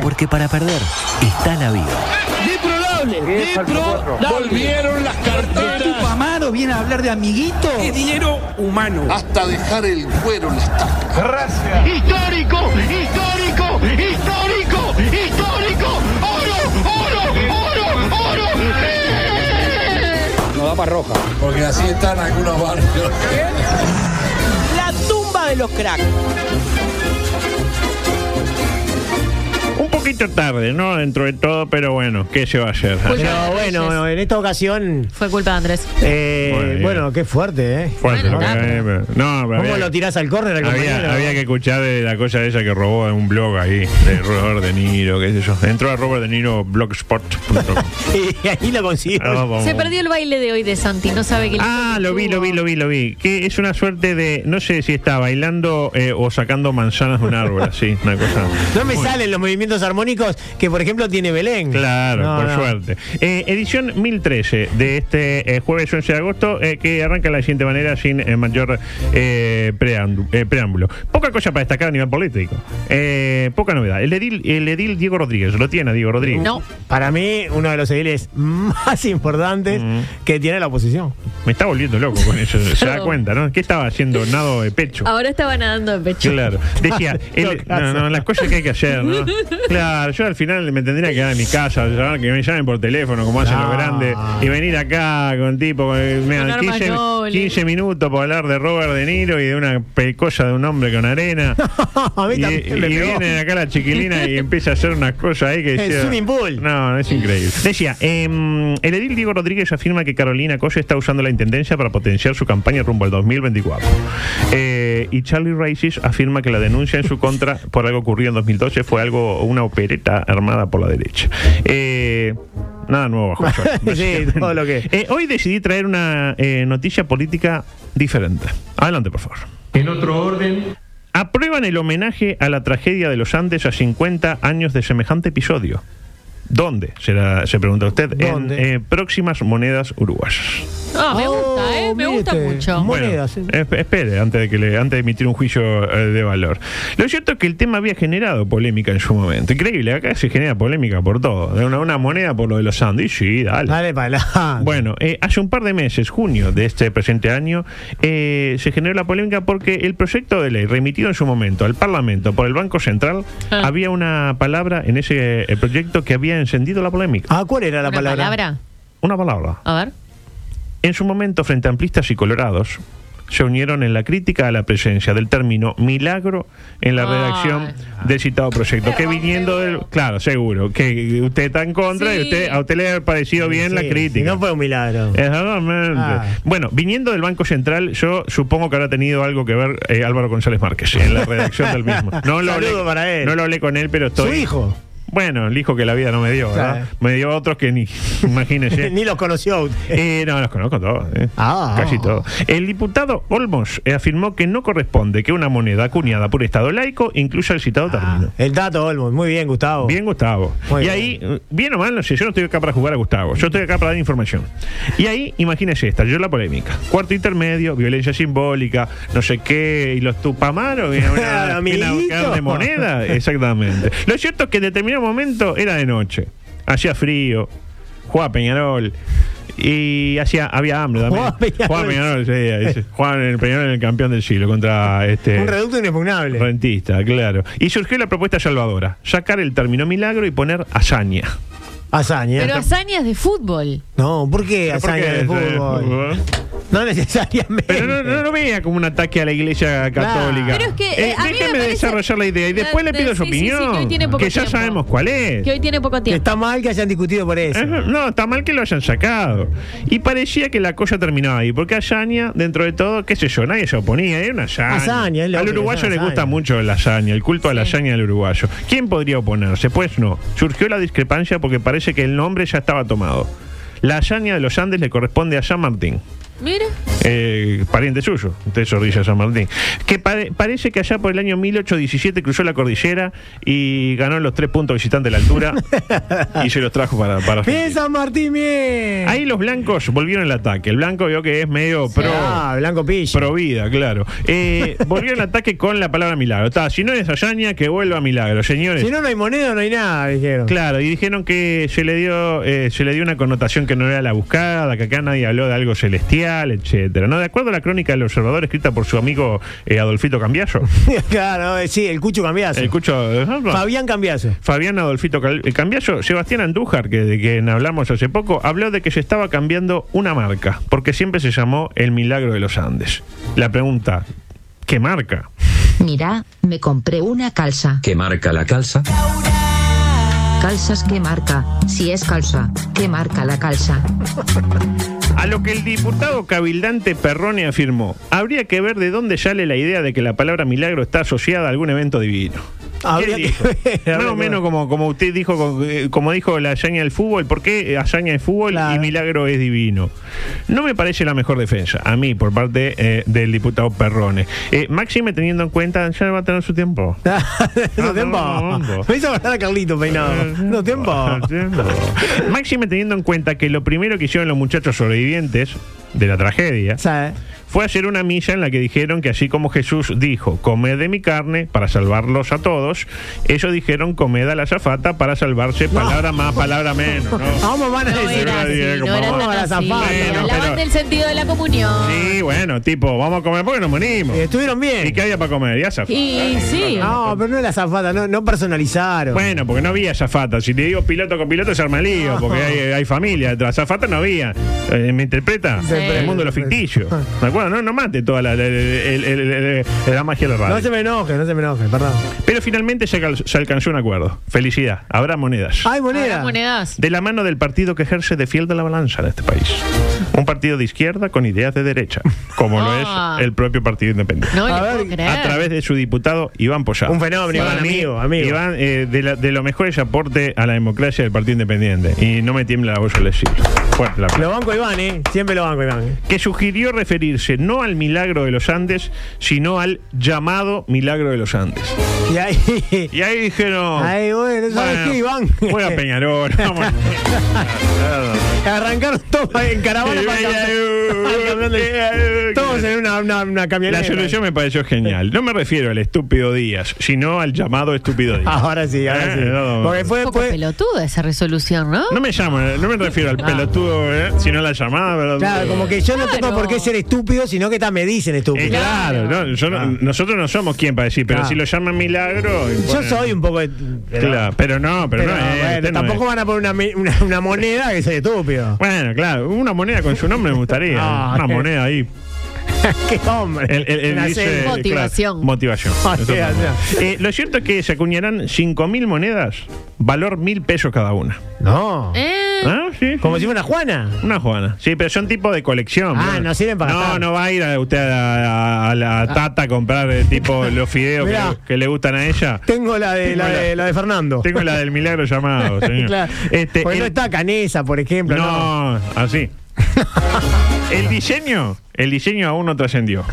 Porque para perder está la vida. Volvieron las carteras. Amaro viene a hablar de amiguito. Es dinero humano. hasta dejar el cuero en la estaca. Histórico, histórico, histórico, histórico. Oro, oro, oro, oro. No da para roja. Porque así están algunos barrios. La tumba de los cracks. Poquito tarde, ¿no? Dentro de todo, pero bueno, ¿qué se va a hacer? Pero bueno, en esta ocasión, Fue culpa de Andrés. eh, Bueno, bueno, qué fuerte, ¿eh? Fuerte eh, pero- no, pero ¿Cómo había- lo tirás al córner al Había, compañero? había que escuchar de la cosa esa que robó en un blog ahí, de Robert De Niro, qué sé yo. Entró a Robert De Niro blogspot.com. Y ahí lo consiguió. Ah, vamos. Se perdió el baile de hoy de Santi, no sabe que Ah, lo vi, lo vi, lo vi, lo vi. Que es una suerte de, no sé si está bailando eh, o sacando manzanas de un árbol, así, una cosa. No me salen los movimientos armónicos que, por ejemplo, tiene Belén. Claro, No, por no. suerte. Eh, edición 1013 de este eh, jueves 11 de agosto, eh, que arranca de la siguiente manera sin eh, mayor eh, eh, preámbulo. Poca cosa para destacar a nivel político. Eh, poca novedad. El edil, el edil Diego Rodríguez, lo tiene Diego Rodríguez. No. Para mí, uno de los ediles más importantes que tiene la oposición. Me está volviendo loco con eso. Se da cuenta, ¿no? ¿Qué estaba haciendo? Nado de pecho. Ahora estaba nadando de pecho. Claro. Decía, el- no, no, las cosas que hay que hacer, ¿no? Claro, yo al final me tendría que quedar en mi casa, llamar- que me llamen por teléfono, como hacen los No. grandes, y venir acá con tipo, me dan Con 15, Armagnoli. 15 minutos para hablar de Robert De Niro y de una pecosa de un hombre con arena. A mí y también y viene acá la chiquilina y empieza a hacer unas cosas ahí que decía- swimming pool. No, es increíble. Decía, em, el edil Diego Rodríguez afirma que Carolina Colle está usando la intendencia para potenciar su campaña rumbo al 2024. Eh, y Charlie Racis afirma que la denuncia en su contra por algo ocurrido en 2012 fue algo una opereta armada por la derecha. Eh, nada nuevo bajo el sol, Sí, todo lo que- Eh, hoy decidí traer una eh, noticia política diferente. Adelante, por favor. En otro orden. Aprueban el homenaje a la tragedia de los Andes a 50 años de semejante episodio. ¿Dónde? Será, se pregunta usted. ¿Dónde? En eh, próximas monedas uruguayas. Ah, me gusta, ¿eh? Me Oh, gusta mucho. Mo- Monedas, Bueno, esp- espere, antes de, que le, antes de emitir un juicio eh, de valor. Lo cierto es que el tema había generado polémica en su momento. Increíble, acá se genera polémica por todo. De una, una moneda por lo de los Andes. Sí, dale. Dale para adelante. Bueno, eh, hace un par de meses, junio de este presente año, eh, se generó la polémica porque el proyecto de ley remitido en su momento al Parlamento por el Banco Central Ah. había una palabra en ese eh, proyecto que había encendido la polémica. Ah, ¿cuál era la ¿Una palabra? palabra? Una palabra. A ver. En su momento, frente a amplistas y colorados, se unieron en la crítica a la presencia del término milagro en la Ay. redacción del citado proyecto. Que viniendo del. Claro, seguro. Que usted está en contra y usted, a usted le ha parecido bien la crítica. no fue un milagro. Exactamente. Ah. Bueno, viniendo del Banco Central, yo supongo que habrá tenido algo que ver eh, Álvaro González Márquez en la redacción del mismo. No lo Saludo hablé, para él. No lo hablé con él, pero estoy. Su hijo. Bueno, el hijo que la vida no me dio, ¿verdad? Claro. Me dio otros que ni. Imagínese. Ni los conoció. usted. Eh, no, los conozco todos. eh. Ah. Casi todos. El diputado Olmos eh, afirmó que no corresponde que una moneda acuñada por Estado laico incluya el citado término. El dato, Olmos. Muy bien, Gustavo. Bien, Gustavo. Muy y bien. ahí, bien o mal, no sé, yo no estoy acá para jugar a Gustavo, yo estoy acá para dar información. Y ahí, imagínese esta, yo la polémica. Cuarto intermedio, violencia simbólica, no sé qué, y los tupamaros, una, una Amiguito. carne de moneda, exactamente. Lo cierto es que en determinado momento era de noche, hacía frío, jugaba Peñarol. Y hacía, había hambre también. Jugaba Peñarol. Jugaba Peñarol, sí, en el Peñarol en el campeón del siglo contra este. Un reducto inexpugnable. Rentista, claro. Y surgió la propuesta salvadora: sacar el término milagro y poner hazaña. Hazaña. Pero hazañas de fútbol. No, ¿por qué ¿Por hazaña qué de fútbol? No necesariamente. Pero no, no lo vea como un ataque a la iglesia católica. Pero es que, eh, a mí me déjeme parece- desarrollar la idea y después le Eh, pido su sí, sí, sí, opinión. que hoy tiene poco ya tiempo. sabemos cuál es. Que hoy tiene poco Que tiempo. está mal que hayan discutido por eso. Ajá, No, está mal que lo hayan sacado. Y parecía que la cosa terminaba ahí. Porque Ayaña, dentro de todo, qué sé yo, nadie se oponía. Era una hazaña. Hazaña, es lo Al que uruguayo es le gusta mucho la hazaña, el culto a la hazaña del uruguayo. ¿Quién podría oponerse? Pues no. Surgió la discrepancia porque parece que el nombre ya estaba tomado. La hazaña de los Andes le corresponde a San Martín. Mira. eh, pariente suyo, de Zorrilla San Martín, que pare- parece que allá por el año 1817 cruzó la cordillera y ganó los tres puntos visitantes de la altura y se los trajo para, para Bien. San Martín, bien. Ahí los blancos volvieron al ataque. El blanco vio que es medio pro, Ah, Blanco Pillo. pro vida, claro. Eh, volvieron al ataque con la palabra milagro. Está, si no es hazaña, que vuelva milagro, señores. Si no, no hay moneda, no hay nada, dijeron. Claro, y dijeron que se le dio eh, se le dio una connotación que no era la buscada, que acá nadie habló de algo celestial, etcétera. ¿No? De acuerdo a la crónica del observador escrita por su amigo eh, Adolfito Cambiaso. claro, eh, sí, el Cucho Cambiazo. El cucho, eh, Fabián Cambiazo. Fabián Adolfito Cal- Cambiaso, Sebastián Andújar, que de quien hablamos hace poco, habló de que se estaba cambiando una marca, porque siempre se llamó El Milagro de los Andes. La pregunta, ¿qué marca? Mira, me compré una calza. ¿Qué marca la calza? Calzas que marca. Si es calza, ¿qué marca la calza? A lo que el diputado cabildante Perrone afirmó, habría que ver de dónde sale la idea de que la palabra milagro está asociada a algún evento divino. Más o menos como, como usted dijo, como, eh, como dijo la hazaña del fútbol, ¿por qué hazaña es fútbol y milagro es divino? No me parece la mejor defensa, a mí, por parte eh, del diputado Perrone. Eh, máxime teniendo en cuenta, ya va a tener su tiempo. no tiempo. no, no. Me hizo a Carlito peinado. No tiempo. Máxime teniendo en cuenta que lo primero que hicieron los muchachos sobrevivientes de la tragedia fue hacer una misa en la que dijeron que así como Jesús dijo, comed de mi carne para salvarlos a todos, ellos dijeron, comed a la zafata para salvarse, palabra más, palabra menos. ¿no? ¿Cómo van a No decir? era así, no era tan así. zafata. Bueno, Hablaban pero- del sentido de la comunión. Sí, bueno, tipo, vamos a comer porque nos morimos. Eh, Estuvieron bien. ¿Y qué había para comer? Ya zafata. Y sí. No, pero no es la zafata, no, no personalizaron. Bueno, porque no había zafata. Si te digo piloto con piloto, se arma lío, No. porque hay, hay familia. Zafata no había. Eh, ¿Me interpreta? Sí. El mundo de los ficticios. ¿De acuerdo? No, no mate toda la, la- magia de la radio. No se me enoje, no se me enoje, perdón. Pero finalmente se, cal- se alcanzó un acuerdo. Felicidad. Habrá monedas. Hay Habrá moneda. monedas. De la mano del partido que ejerce de fiel de la balanza en este país. Un partido de izquierda con ideas de derecha, como Ah. lo es el propio Partido Independiente. No A ver, puedo creer. a través de su diputado Iván Pollado. Un fenómeno, Iván, mí, amigo, amigo. Iván, eh, de, la- de los mejores aportes a la democracia del Partido Independiente. Y no me tiembla la voz al decirlo. Fuerte la Lo banco Iván, ¿eh? Siempre lo banco Iván. ¿eh? que sugirió referirse no al milagro de los Andes, sino al llamado milagro de los Andes. Y ahí. Y ahí dijeron. Ahí, bueno, ¿sabes bueno, qué, Iván? Voy a Peñarol. vamos. Arrancaron todos en caravana para Todos en una, una, una camioneta. La solución me pareció genial. No me refiero al estúpido Díaz, sino al llamado estúpido Díaz. Ahora sí, ahora Eh, sí. no, no. Porque Un fue, poco fue- pelotuda esa resolución, ¿no? No me llamo, no me refiero al Ah. pelotudo, eh, sino a la llamada. pero- Claro, como que yo no tengo por qué ser estúpido, sino que ta, me dicen Eh, estúpido. claro, no, yo no- nosotros no somos quien para decir, pero Ah. si lo llaman milagro. Yo bueno, soy un poco de. Pero, Claro, pero no, pero, pero, no es. bueno, usted no tampoco es. van a poner una, mi- una, una moneda que soy estúpido. Bueno, claro, una moneda con su nombre me gustaría. Ah, una moneda ahí. ¡Qué hombre! El, el- el Una dice, serie. Motivación. claro, motivación. Motivación. Eh, lo cierto es que se acuñarán 5.000 monedas, valor mil pesos cada una. No. ¿Eh? ¿Ah? Sí. Como si fuera una Juana. Una Juana. Sí, pero son tipo de colección. Ah, no sirven para No, gastar. no va a ir a usted a, a- a la tata a comprar eh, tipo los fideos que, Mirá. que le gustan a ella. Tengo la de, la de, la de Fernando. Tengo la del milagro llamado, señor. Claro. Este, Porque no el- está Canesa, por ejemplo. No. No, así. el diseño, el diseño aún no trascendió.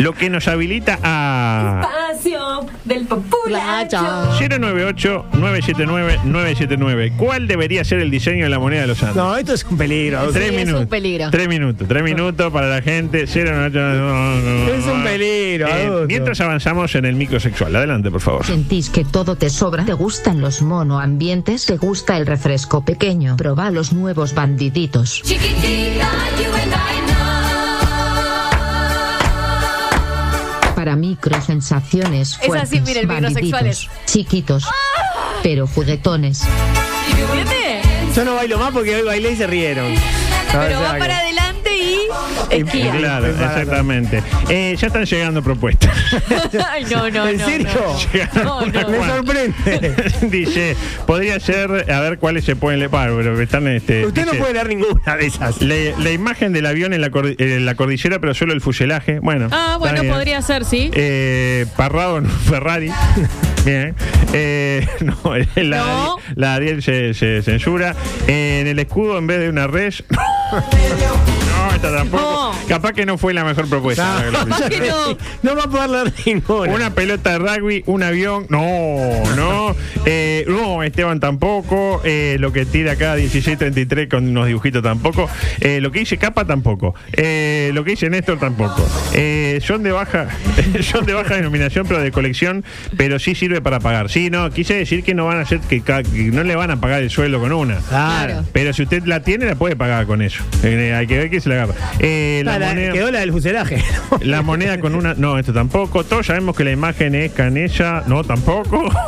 Lo que nos habilita a Espacio del populacho. 098-979-979. ¿Cuál debería ser el diseño de la moneda de los Andes? No, esto es un peligro. Tres es minutos. un peligro. Tres minutos. Tres minutos para la gente. 098. Es un peligro, Eh, mientras avanzamos en el microsexual. Adelante, por favor. ¿Sentís que todo te sobra? ¿Te gustan los monoambientes? ¿Te gusta el refresco pequeño? Proba los nuevos bandiditos. Chiquitita, you and I Para microsensaciones Es fuertes, así, miren, bandiditos, chiquitos, pero juguetones. Yo no bailo más porque hoy bailé y se rieron. Pero O sea va que- para adelante Esquía. Claro, exactamente. Eh, ya están llegando propuestas. Ay, no, no, ¿En no, serio? No, no, Me sorprende. dice, podría ser, a ver cuáles se pueden leer, Bueno, pero están este. Usted no puede leer ninguna de esas. La, la imagen del avión en la, cordi- en la cordillera, pero solo el fuselaje. Bueno. Ah, bueno, bien. podría ser, sí. Eh, Parrado en un Ferrari. Bien. Eh, no, la, No. la Ariel se, se censura. Eh, en el escudo, en vez de una res. No, esta tampoco. No. Capaz que no fue la mejor propuesta. ¿Por qué no? No va a poder leer ninguna. Una pelota de rugby, un avión, no, no. Eh, no, Esteban tampoco. Eh, lo que tira acá 1633 con unos dibujitos tampoco. Eh, lo que dice Capa tampoco. Eh, lo que dice Néstor tampoco. Eh, son de baja, son de baja denominación, pero de colección, pero sí sirve para pagar. Sí, no, quise decir que no van a hacer que, no le van a pagar el sueldo con una. Claro. Pero si usted la tiene, la puede pagar con eso. Eh, hay que ver que se la Eh, la Ah, la- moneda- quedó la del fuselaje. la moneda con una. No, esto tampoco. Todos sabemos que la imagen es canella. No, tampoco.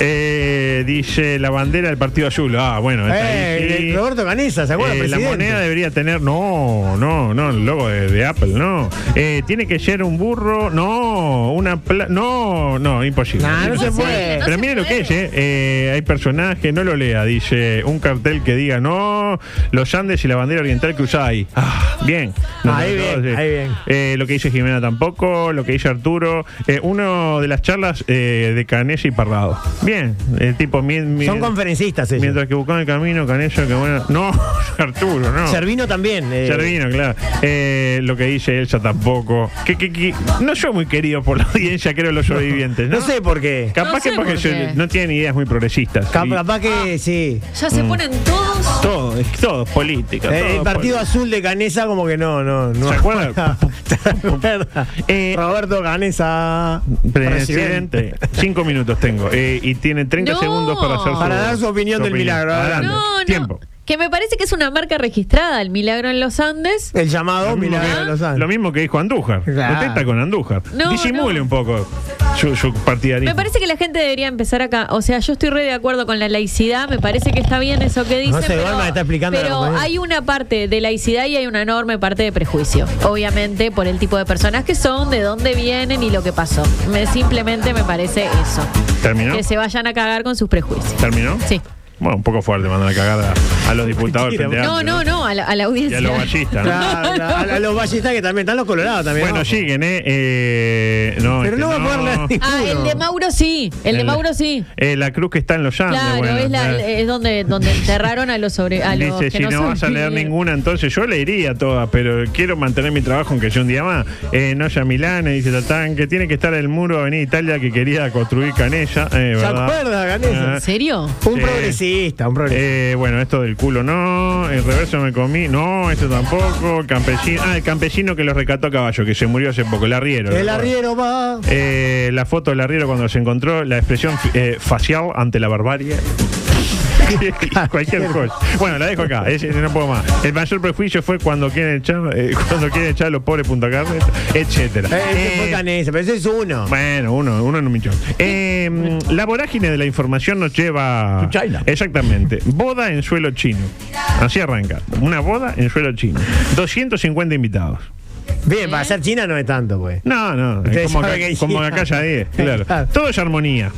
Eh, dice la bandera del Partido Azul. Ah, bueno, Eh. Roberto Canesa, ¿se acuerda? Eh, la moneda debería tener. No, no, no, el logo de, de Apple, no. Eh, tiene que ser un burro. No, una. pla- no, no, imposible. Nah, no se puede. No Pero se mire lo que es, eh. Eh, Hay personajes, no lo lea. Dice un cartel que diga no, los Andes y la bandera oriental cruzada ahí. Ah, bien. Ahí no, bien, sí. ahí bien. Eh, lo que dice Jimena tampoco, lo que dice Arturo. Eh, uno de las charlas eh, de Canella y Parrado. Bien, el tipo. mi- mi- Son conferencistas ellos. Mientras que buscaban el camino, Canella, que bueno. No, Arturo, no. Servino también. eh, Servino, claro. Eh, lo que dice Elsa tampoco. Que, que- que- no soy muy querido por la audiencia, creo, los sobrevivientes. No, No sé por qué. Capaz No sé que porque yo- no tienen ideas muy progresistas. Cap- Y Capaz que sí. Ya se ponen todos. todo, es todo política. Eh, todo el partido política. azul de Canesa como que no, no, no. ¿Se acuerda? ¿Se acuerda? Eh, Roberto Canesa, Presidente, cinco minutos tengo. eh, y tiene 30 No. segundos para hacer su, Para dar su opinión del milagro, Adelante. No, no. Tiempo. Que me parece que es una marca registrada, el Milagro en los Andes. El llamado Lo mismo, Milagro que, de los Andes. lo mismo que dijo Andújar. Claro. Usted está con Andújar. No, Disimule no. un poco su, su partidarismo. Me parece que la gente debería empezar acá. O sea, yo estoy re de acuerdo con la laicidad. Me parece que está bien eso que dice. No sé, pero, Balma está explicando pero hay una parte de laicidad y hay una enorme parte de prejuicio. Obviamente, por el tipo de personas que son, de dónde vienen y lo que pasó. Me, simplemente me parece eso. ¿Terminó? Que se vayan a cagar con sus prejuicios. ¿Terminó? Sí. Bueno, un poco fuerte mandar a cagar a, a los diputados. del Mentira, Frente No, Amplio, no, no, a la, a la Y audiencia. a los ballistas. a, a los ballistas que también están los colorados también. Bueno, siguen, ¿eh? eh no, Pero este, no va a poder. Ah, el de Mauro sí. El, de Mauro sí. eh, la cruz que está en los Andes. Claro, bueno, es, la- eh, es donde, donde enterraron a los sobre a los Dice, que si no, no vas a leer ninguna, entonces yo leería todas, pero quiero mantener mi trabajo aunque sea un día más. Eh, Noya Milán, dice Tatán, que tiene que estar el muro de Avenida Italia que quería construir Canella. Eh, ¿Se acuerda, Canesa? Ah, ¿En serio? Un Sí. Progresista, un progresista. Eh, bueno, esto del culo no, el reverso me comí, no, esto tampoco, campesino, ah, el campesino que lo rescató a caballo, que se murió hace poco, el arriero. el arriero va. Eh, la foto del arriero cuando se encontró, la expresión eh, facial ante la barbarie. Cualquier cosa. Bueno, la dejo acá, ese, ese no puedo más. El mayor prejuicio fue cuando quieren echar, eh, cuando quieren echar a los pobres Punta Carnes, etcétera. Eh, ese Eh, Canesa, pero ese es uno. bueno, uno, uno en un millón. Eh, la vorágine de la información nos lleva. China. Exactamente. Boda en suelo chino. Así arranca. Una boda en suelo chino. 250 invitados. Bien, para ser China no es tanto, pues. No, no. Es como acá, como acá ya 10. Claro. Claro. Todo es armonía.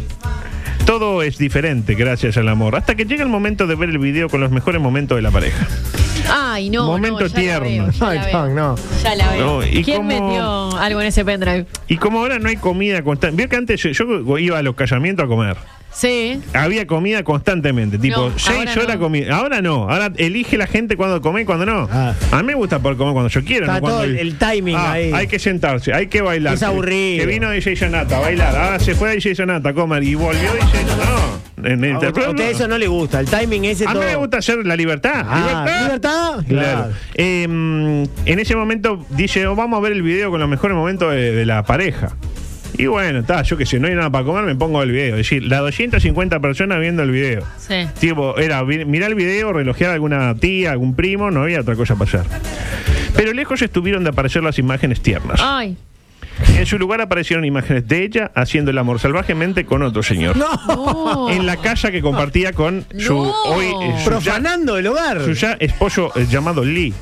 Todo es diferente gracias al amor. Hasta que llega el momento de ver el video con los mejores momentos de la pareja. Ay, no. Momento no, ya la tierno. veo, ya Ay, la veo. Tom, no. Ya la veo. No, ¿y ¿Quién cómo- metió algo en ese pendrive? Y como ahora no hay comida constante. Vio que antes yo, yo iba a los casamientos a comer. Sí. Había comida constantemente, tipo No, seis ahora horas no. comida. Ahora no, ahora elige la gente cuando come y cuando no. Ah. A mí me gusta poder comer cuando yo quiero. Está no cuando el- el timing Ah, ahí. Hay que sentarse, hay que bailar. Es Que- aburrido. Que vino DJ Sonata a bailar. Ahora se fue DJ Sonata a comer y volvió DJ No, en el A usted, a usted eso no le gusta, el timing ese A mí todo. me gusta hacer la libertad. Ah, libertad. ¿libertad? Claro. Claro. Eh, en ese momento dice, oh, vamos a ver el video con los mejores momentos de, de la pareja. Y bueno, está, yo que sé, no hay nada para comer, me pongo el video. Es decir, las 250 personas viendo el video. Sí. Tipo, era vi- mirar el video, relojear a alguna tía, algún primo, no había otra cosa para hacer. Pero lejos estuvieron de aparecer las imágenes tiernas. Ay. En su lugar aparecieron imágenes de ella haciendo el amor salvajemente con otro señor. No. En la casa que compartía con su No. hoy eh, su ya- Profanando el hogar. su ya esposo eh, llamado Lee.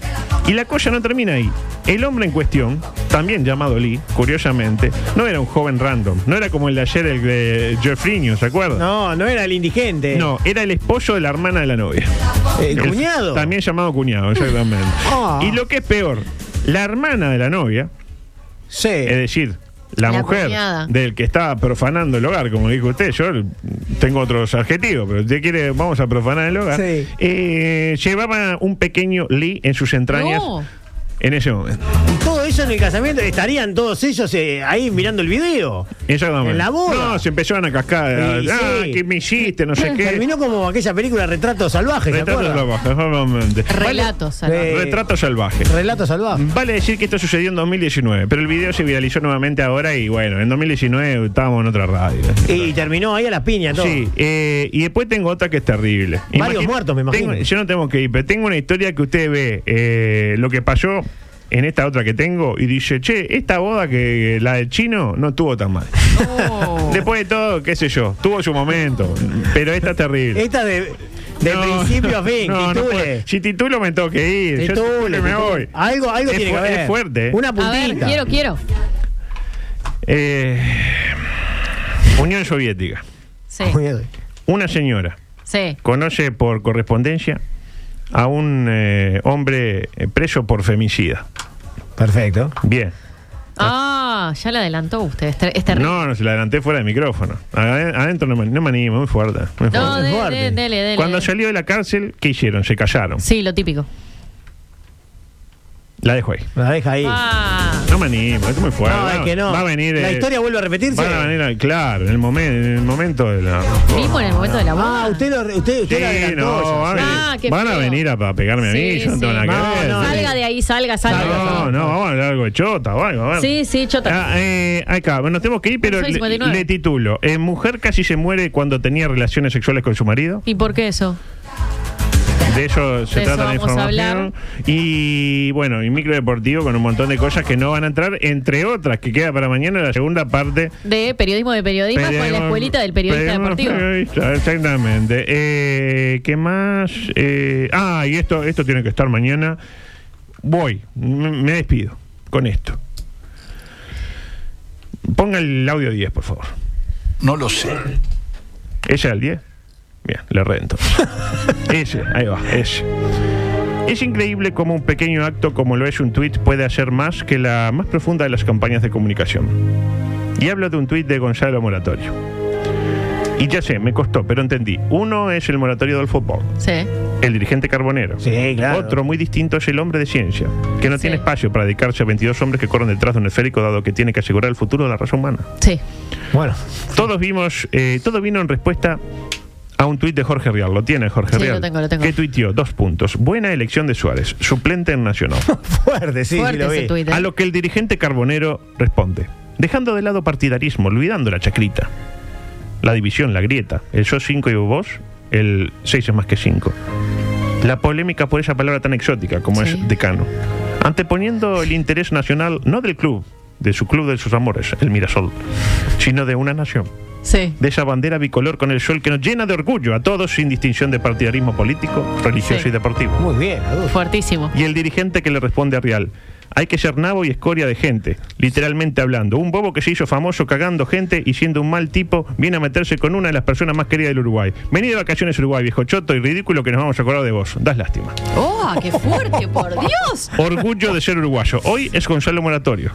Y la cosa no termina ahí. El hombre en cuestión, también llamado Lee, curiosamente, no era un joven random. No era como el de ayer, el de Jeffrey, ¿se acuerdan? No, no era el indigente. No, era el esposo de la hermana de la novia. El cuñado. También llamado cuñado, exactamente. Ah. Y lo que es peor, la hermana de la novia, Sí. es decir, la, La mujer cuñada. del que estaba profanando el hogar, como dijo usted, yo tengo otros adjetivos, pero usted quiere, vamos a profanar el hogar, Sí. eh, llevaba un pequeño Lee en sus entrañas No. en ese momento. Todo eso en el casamiento, estarían todos ellos eh, ahí mirando el video. Exactamente. En la boda. No, se empezaron a cascar. Sí, ah, sí. ¿qué me hiciste? No sé qué. Terminó como aquella película Retrato Salvaje, ¿se Retrato salvaje, exactamente. Relatos. salvajes. Eh, Retrato salvaje. Relato Salvaje. Vale decir que esto sucedió en 2019, pero el video se viralizó nuevamente ahora y bueno, en 2019 estábamos en otra radio. Y terminó ahí a la piña todo. Sí, eh, y después tengo otra que es terrible. Varios muertos, me imagino. tengo- yo no tengo que ir, pero tengo una historia que usted ve eh, lo que pasó en esta otra que tengo y dice, che, esta boda que la del chino no estuvo tan mal. No. Después de todo, qué sé yo, tuvo su momento, pero esta es terrible. Esta de, de No, principio a fin, no, titule. si titulo me tengo que ir. Yo Titule, me titule. voy. Algo, algo Es tiene que fu- haber. Es fuerte. ¿eh? Una A ver, puntita. quiero, quiero. Eh, Unión Soviética. Sí. Una señora Sí. conoce por correspondencia a un eh, hombre eh, preso por femicida. Perfecto. Bien. Ah, ya le adelantó usted. Es ter- es terrible. No, no, se la adelanté fuera del micrófono. Aden- Adentro no me, no me animo, muy fuerte. muy No, fuerte. de- fuerte. de- dele, dele. Cuando salió de la cárcel, ¿qué hicieron? Se callaron. Sí, lo típico. La dejo ahí. La deja ahí. Ah. No me animo, es muy fuerte. No, es que no. Va a venir. La eh, historia vuelve a repetirse. Van a venir, a- claro, en el, momen- en el momento de la. Mismo en el momento de la boda. Ah, usted lo, usted, usted Sí, lo adelantó no, van, a sí. Ah, venir- qué van a feo. venir a, a pegarme a mí, Sí, yo no tengo sí. nada que ver. no, salga de ahí, salga, salga. No, no, vamos a hablar algo de chota o algo. bueno. Sí, sí, chota. Ah, eh, acá, bueno, tenemos que ir, pero Soy le, 59. le titulo. Eh, mujer casi se muere cuando tenía relaciones sexuales con su marido. ¿Y por qué eso? De eso se De trata la información. Y bueno, y micro deportivo con un montón de cosas que no van a entrar, entre otras, que queda para mañana la segunda parte. De periodismo de periodismo con la escuelita del periodista periodismo deportivo. periodista, exactamente. Eh, ¿Qué más? Eh, ah, y esto, esto tiene que estar mañana. Voy, me despido con esto. Ponga el audio 10, por favor. No lo sé. ¿Ese era el 10? Bien, le rento. ese, ahí va, ese. Es increíble cómo un pequeño acto como lo es un tweet puede hacer más que la más profunda de las campañas de comunicación. Y hablo de un tweet de Gonzalo Moratorio. Y ya sé, me costó, pero entendí. Uno es el moratorio del fútbol, Sí. el dirigente carbonero. Sí, claro. Otro muy distinto es el hombre de ciencia, que no tiene espacio para dedicarse a 22 hombres que corren detrás de un esférico dado que tiene que asegurar el futuro de la raza humana. Sí. Bueno, Todos vimos, eh, todo vino en respuesta a un tuit de Jorge Rial. Lo tiene Jorge Sí, Rial. lo tengo, lo tengo. Que tuiteó, dos puntos. Buena elección de Suárez, suplente en Nacional. fuerte, sí, Fuerte sí lo ese vi. tuit, ¿eh? a lo que el dirigente carbonero responde. Dejando de lado partidarismo, olvidando la chacrita. La división, la grieta. El yo 5 y vos, el 6 es más que 5. La polémica por esa palabra tan exótica como Sí. es decano. Anteponiendo el interés nacional, no del club, de su club de sus amores, el Mirasol, sino de una nación Sí. de esa bandera bicolor con el sol que nos llena de orgullo a todos sin distinción de partidarismo político, religioso Sí. y deportivo. Muy bien, adulto. Fuertísimo. Y el dirigente que le responde a Real. Hay que ser nabo y escoria de gente, literalmente hablando. Un bobo que se hizo famoso cagando gente y siendo un mal tipo, viene a meterse con una de las personas más queridas del Uruguay. Vení de vacaciones a Uruguay, viejo choto y ridículo que nos vamos a acordar de vos. Das lástima. ¡Oh, qué fuerte, por Dios! Orgullo de ser uruguayo. Hoy es Gonzalo Moratorio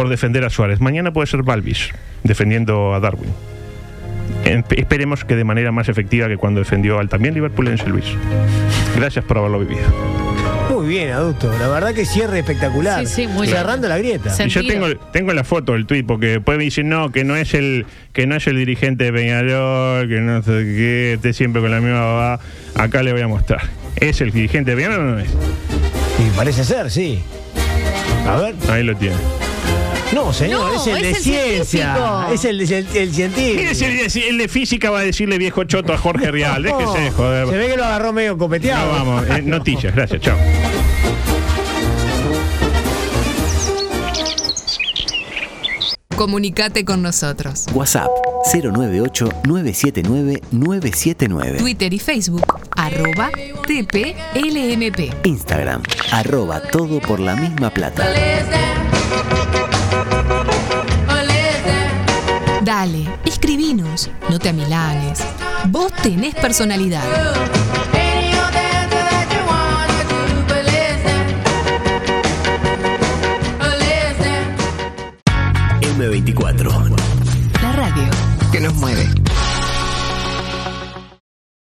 por defender a Suárez. Mañana puede ser Balvis defendiendo a Darwin. Esperemos que de manera más efectiva que cuando defendió al también Liverpool en Luis. Gracias por haberlo vivido. Muy bien, adulto. La verdad que cierre espectacular. Sí, sí, muy Cerrando la grieta. Se- Y yo Sentido. tengo, tengo la foto del tweet porque después me dicen no, que no es el que no es el dirigente de Peñarol, que no sé qué, esté siempre con la misma babá. Acá le voy a mostrar. ¿Es el dirigente de Peñarol o no es? Y parece ser, sí. A ver. Ahí lo tiene. No, señor, No, es el es de el ciencia. científico. Es el, el, el científico. Mire, si el, el de física va a decirle viejo choto a Jorge Real. No, Déjese de joder. Se ve que lo agarró medio No, copeteado. vamos, eh, noticias, gracias, chao. Comunicate con nosotros. WhatsApp 098-979-979. Twitter y Facebook, arroba TPLMP. Instagram, arroba todo por la misma plata. Dale, escribinos, no te amilanes. Vos tenés personalidad. M24. La radio que nos mueve.